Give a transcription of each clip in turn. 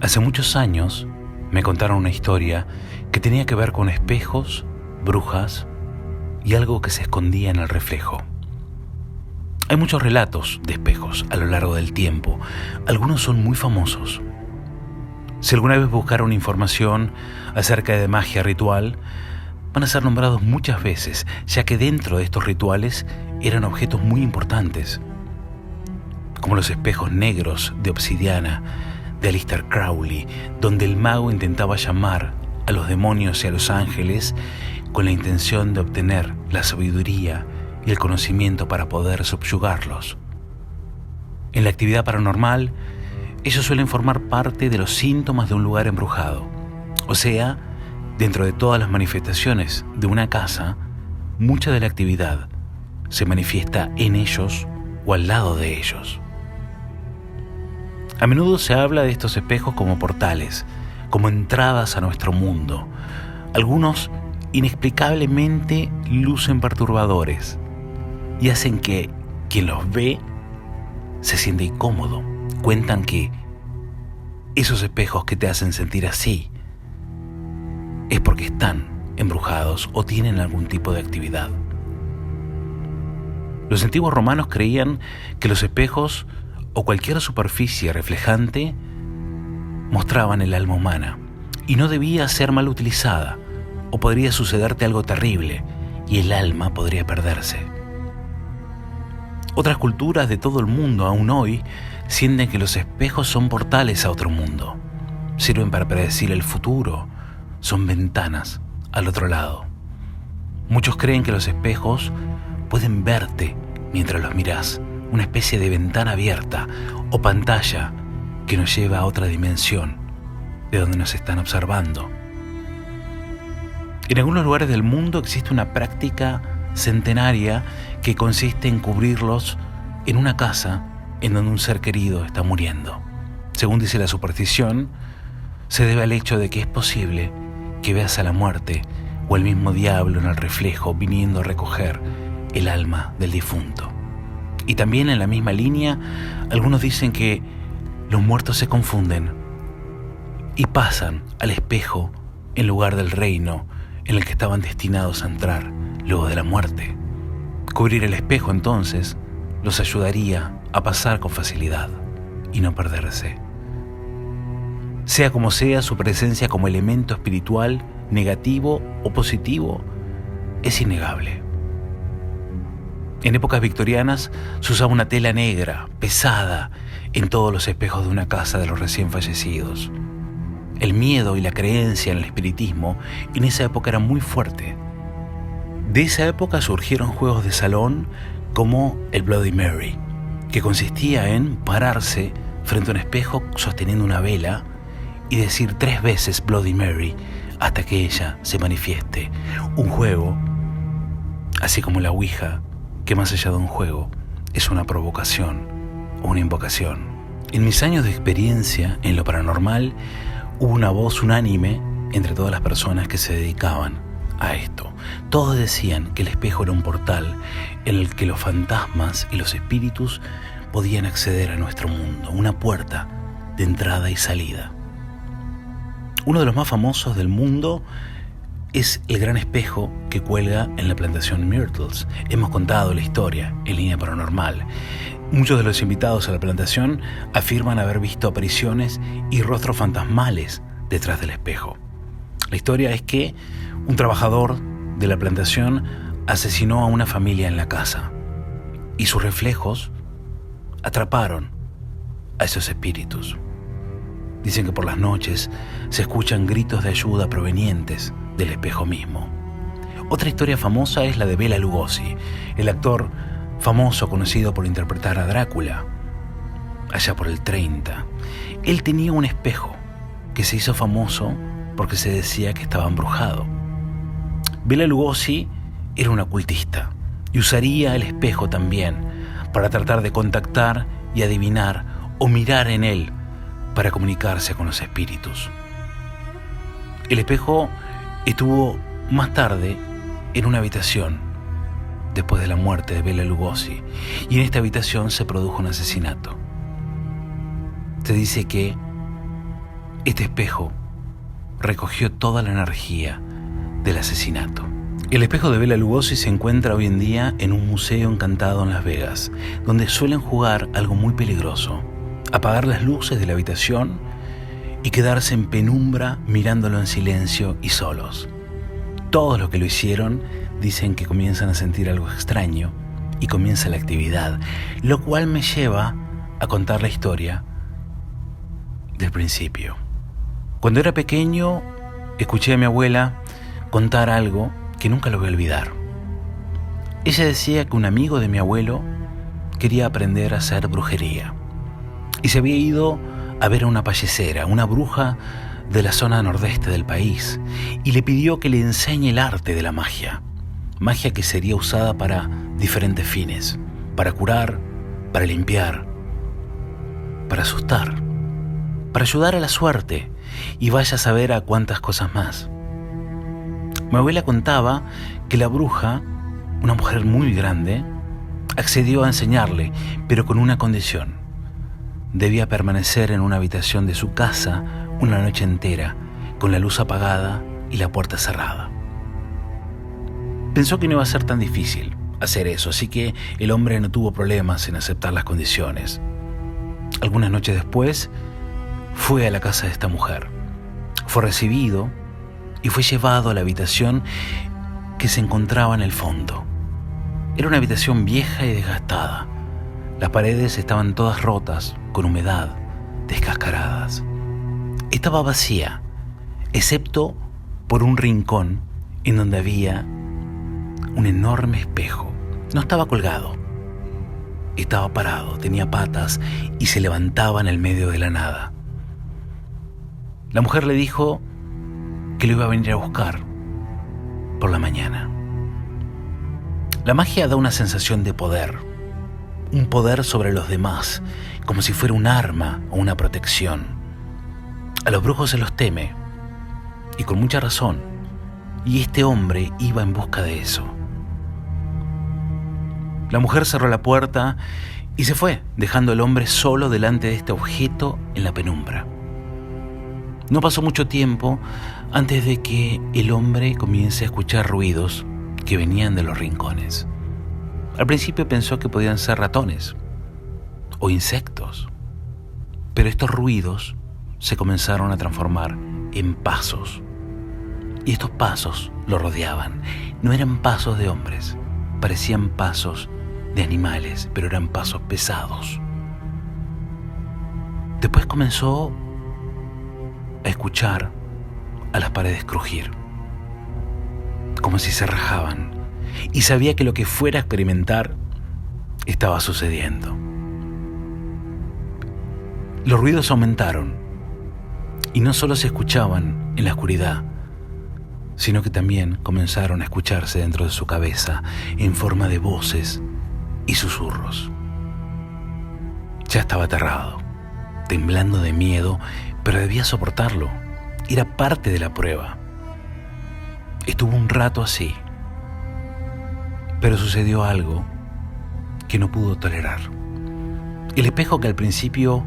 Hace muchos años me contaron una historia que tenía que ver con espejos, brujas y algo que se escondía en el reflejo. Hay muchos relatos de espejos a lo largo del tiempo. Algunos son muy famosos. Si alguna vez buscaron información acerca de magia ritual, van a ser nombrados muchas veces, ya que dentro de estos rituales eran objetos muy importantes, como los espejos negros de obsidiana de Alistair Crowley, donde el mago intentaba llamar a los demonios y a los ángeles con la intención de obtener la sabiduría y el conocimiento para poder subyugarlos. En la actividad paranormal, ellos suelen formar parte de los síntomas de un lugar embrujado. O sea, dentro de todas las manifestaciones de una casa, mucha de la actividad se manifiesta en ellos o al lado de ellos. A menudo se habla de estos espejos como portales, como entradas a nuestro mundo. Algunos inexplicablemente lucen perturbadores, y hacen que quien los ve se siente incómodo. Cuentan que esos espejos que te hacen sentir así es porque están embrujados o tienen algún tipo de actividad. Los antiguos romanos creían que los espejos o cualquier superficie reflejante mostraban el alma humana y no debía ser mal utilizada o podría sucederte algo terrible y el alma podría perderse. Otras culturas de todo el mundo aún hoy sienten que los espejos son portales a otro mundo. Sirven para predecir el futuro. Son ventanas al otro lado. Muchos creen que los espejos pueden verte mientras los miras, una especie de ventana abierta o pantalla que nos lleva a otra dimensión de donde nos están observando. En algunos lugares del mundo existe una práctica centenaria que consiste en cubrirlos en una casa en donde un ser querido está muriendo. Según dice la superstición, se debe al hecho de que es posible que veas a la muerte o el mismo diablo en el reflejo viniendo a recoger el alma del difunto. Y también en la misma línea, algunos dicen que los muertos se confunden y pasan al espejo en lugar del reino en el que estaban destinados a entrar luego de la muerte. Cubrir el espejo entonces los ayudaría a pasar con facilidad y no perderse. Sea como sea, su presencia como elemento espiritual, negativo o positivo, es innegable. En épocas victorianas se usaba una tela negra, pesada, en todos los espejos de una casa de los recién fallecidos. El miedo y la creencia en el espiritismo en esa época era muy fuerte de esa época surgieron juegos de salón como el Bloody Mary, que consistía en pararse frente a un espejo sosteniendo una vela y decir tres veces Bloody Mary hasta que ella se manifieste. Un juego, así como la Ouija, que más allá de un juego, es una provocación una invocación. En mis años de experiencia en lo paranormal, hubo una voz unánime entre todas las personas que se dedicaban a esto. Todos decían que el espejo era un portal en el que los fantasmas y los espíritus podían acceder a nuestro mundo, una puerta de entrada y salida. Uno de los más famosos del mundo es el gran espejo que cuelga en la plantación Myrtles. Hemos contado la historia en línea paranormal. Muchos de los invitados a la plantación afirman haber visto apariciones y rostros fantasmales detrás del espejo. La historia es que un trabajador de la plantación asesinó a una familia en la casa y sus reflejos atraparon a esos espíritus. Dicen que por las noches se escuchan gritos de ayuda provenientes del espejo mismo. Otra historia famosa es la de Bela Lugosi, el actor famoso conocido por interpretar a Drácula, allá por el 30. Él tenía un espejo que se hizo famoso porque se decía que estaba embrujado. Bela Lugosi era un ocultista y usaría el espejo también para tratar de contactar y adivinar o mirar en él para comunicarse con los espíritus. El espejo estuvo más tarde en una habitación después de la muerte de Bela Lugosi y en esta habitación se produjo un asesinato. Se dice que Este espejo recogió toda la energía del asesinato. El espejo de Bela Lugosi se encuentra hoy en día en un museo encantado en Las Vegas, donde suelen jugar algo muy peligroso, apagar las luces de la habitación y quedarse en penumbra mirándolo en silencio y solos. Todos los que lo hicieron dicen que comienzan a sentir algo extraño y comienza la actividad, lo cual me lleva a contar la historia del principio. Cuando era pequeño, escuché a mi abuela contar algo que nunca lo voy a olvidar. Ella decía que un amigo de mi abuelo quería aprender a hacer brujería y se había ido a ver a una payecera, una bruja de la zona nordeste del país, y le pidió que le enseñe el arte de la magia, magia que sería usada para diferentes fines, para curar, para limpiar, para asustar, para ayudar a la suerte, y vaya a saber a cuántas cosas más. Mi abuela contaba que la bruja, una mujer muy grande, accedió a enseñarle, pero con una condición. Debía permanecer en una habitación de su casa una noche entera, con la luz apagada y la puerta cerrada. Pensó que no iba a ser tan difícil hacer eso, así que el hombre no tuvo problemas en aceptar las condiciones. Algunas noches después, fue a la casa de esta mujer. Fue recibido y fue llevado a la habitación que se encontraba en el fondo. Era una habitación vieja y desgastada. Las paredes estaban todas rotas, con humedad, descascaradas. Estaba vacía, excepto por un rincón en donde había un enorme espejo. No estaba colgado, estaba parado, tenía patas y se levantaba en el medio de la nada. La mujer le dijo que lo iba a venir a buscar por la mañana. La magia da una sensación de poder un poder sobre los demás, como si fuera un arma o una protección. A los brujos se los teme, y con mucha razón, y este hombre iba en busca de eso. La mujer cerró la puerta y se fue, dejando al hombre solo delante de este objeto en la penumbra. No pasó mucho tiempo antes de que el hombre comience a escuchar ruidos que venían de los rincones. Al principio pensó que podían ser ratones o insectos, pero estos ruidos se comenzaron a transformar en pasos. Y estos pasos lo rodeaban. No eran pasos de hombres, parecían pasos de animales, pero eran pasos pesados. Después comenzó a escuchar a las paredes crujir, como si se rajaban y sabía que lo que fuera a experimentar estaba sucediendo. Los ruidos aumentaron y no solo se escuchaban en la oscuridad, sino que también comenzaron a escucharse dentro de su cabeza en forma de voces y susurros. Ya estaba aterrado, temblando de miedo, pero debía soportarlo. Era parte de la prueba. Estuvo un rato así, pero sucedió algo que no pudo tolerar. El espejo que al principio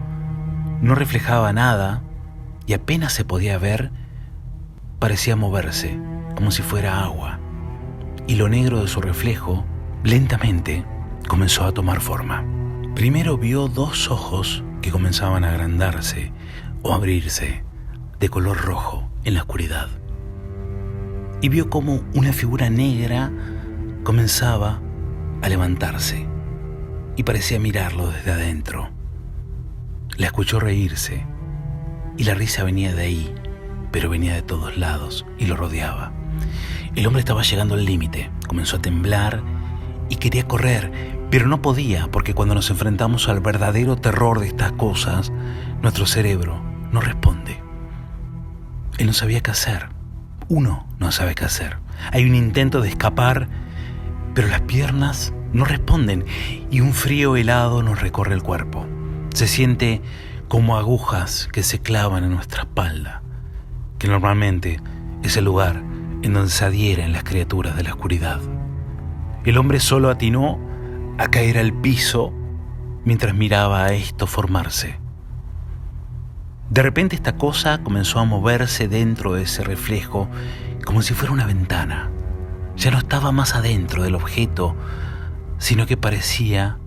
no reflejaba nada y apenas se podía ver, parecía moverse como si fuera agua. Y lo negro de su reflejo, lentamente, comenzó a tomar forma. Primero vio dos ojos que comenzaban a agrandarse o abrirse de color rojo en la oscuridad. Y vio como una figura negra comenzaba a levantarse y parecía mirarlo desde adentro. La escuchó reírse y la risa venía de ahí, pero venía de todos lados y lo rodeaba. El hombre estaba llegando al límite, comenzó a temblar y quería correr, pero no podía porque cuando nos enfrentamos al verdadero terror de estas cosas, nuestro cerebro no responde. Él no sabía qué hacer. Uno no sabe qué hacer. Hay un intento de escapar pero las piernas no responden y un frío helado nos recorre el cuerpo. Se siente como agujas que se clavan en nuestra espalda, que normalmente es el lugar en donde se adhieren las criaturas de la oscuridad. El hombre solo atinó a caer al piso mientras miraba a esto formarse. De repente esta cosa comenzó a moverse dentro de ese reflejo como si fuera una ventana. Ya no estaba más adentro del objeto, sino que parecía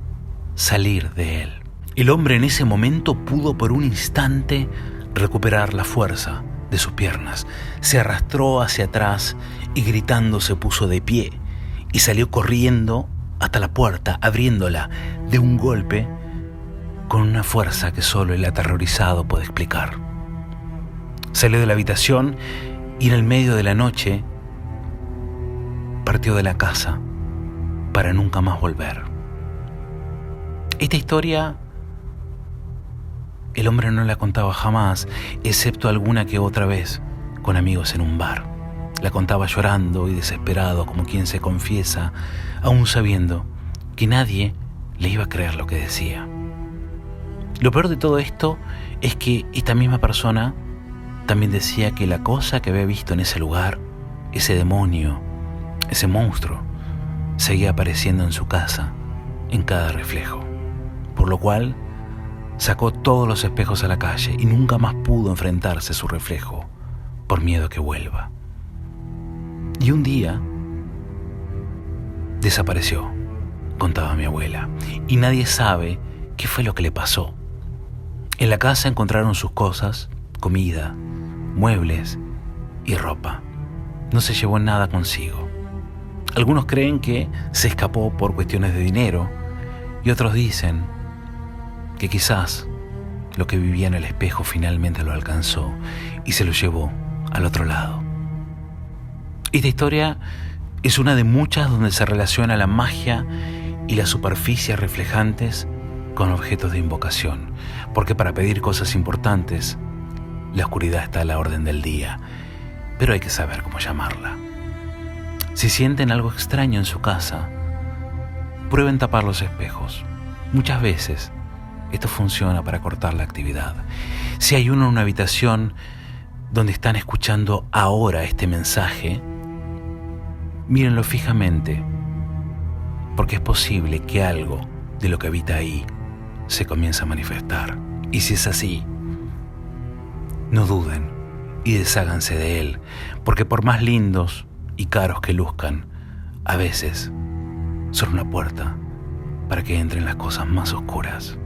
salir de él. El hombre en ese momento pudo por un instante recuperar la fuerza de sus piernas. Se arrastró hacia atrás y gritando se puso de pie y salió corriendo hasta la puerta, abriéndola de un golpe con una fuerza que solo el aterrorizado puede explicar. Salió de la habitación y en el medio de la noche partió de la casa para nunca más volver. Esta historia el hombre no la contaba jamás, excepto alguna que otra vez con amigos en un bar. La contaba llorando y desesperado como quien se confiesa, aún sabiendo que nadie le iba a creer lo que decía. Lo peor de todo esto es que esta misma persona también decía que la cosa que había visto en ese lugar, ese demonio, ese monstruo, seguía apareciendo en su casa, en cada reflejo. Por lo cual, sacó todos los espejos a la calle y nunca más pudo enfrentarse a su reflejo, por miedo a que vuelva. Y un día desapareció, contaba mi abuela, y nadie sabe qué fue lo que le pasó. En la casa encontraron sus cosas, comida, muebles y ropa. No se llevó nada consigo. Algunos creen que se escapó por cuestiones de dinero y otros dicen que quizás lo que vivía en el espejo finalmente lo alcanzó y se lo llevó al otro lado. Esta historia es una de muchas donde se relaciona la magia y las superficies reflejantes con objetos de invocación, porque para pedir cosas importantes, la oscuridad está a la orden del día, pero hay que saber cómo llamarla. Si sienten algo extraño en su casa, prueben tapar los espejos. Muchas veces esto funciona para cortar la actividad. Si hay uno en una habitación donde están escuchando ahora este mensaje, mírenlo fijamente, porque es posible que algo de lo que habita ahí se comience a manifestar. Y si es así, no duden y desháganse de él, porque por más lindos y caros que luzcan, a veces son una puerta para que entren las cosas más oscuras.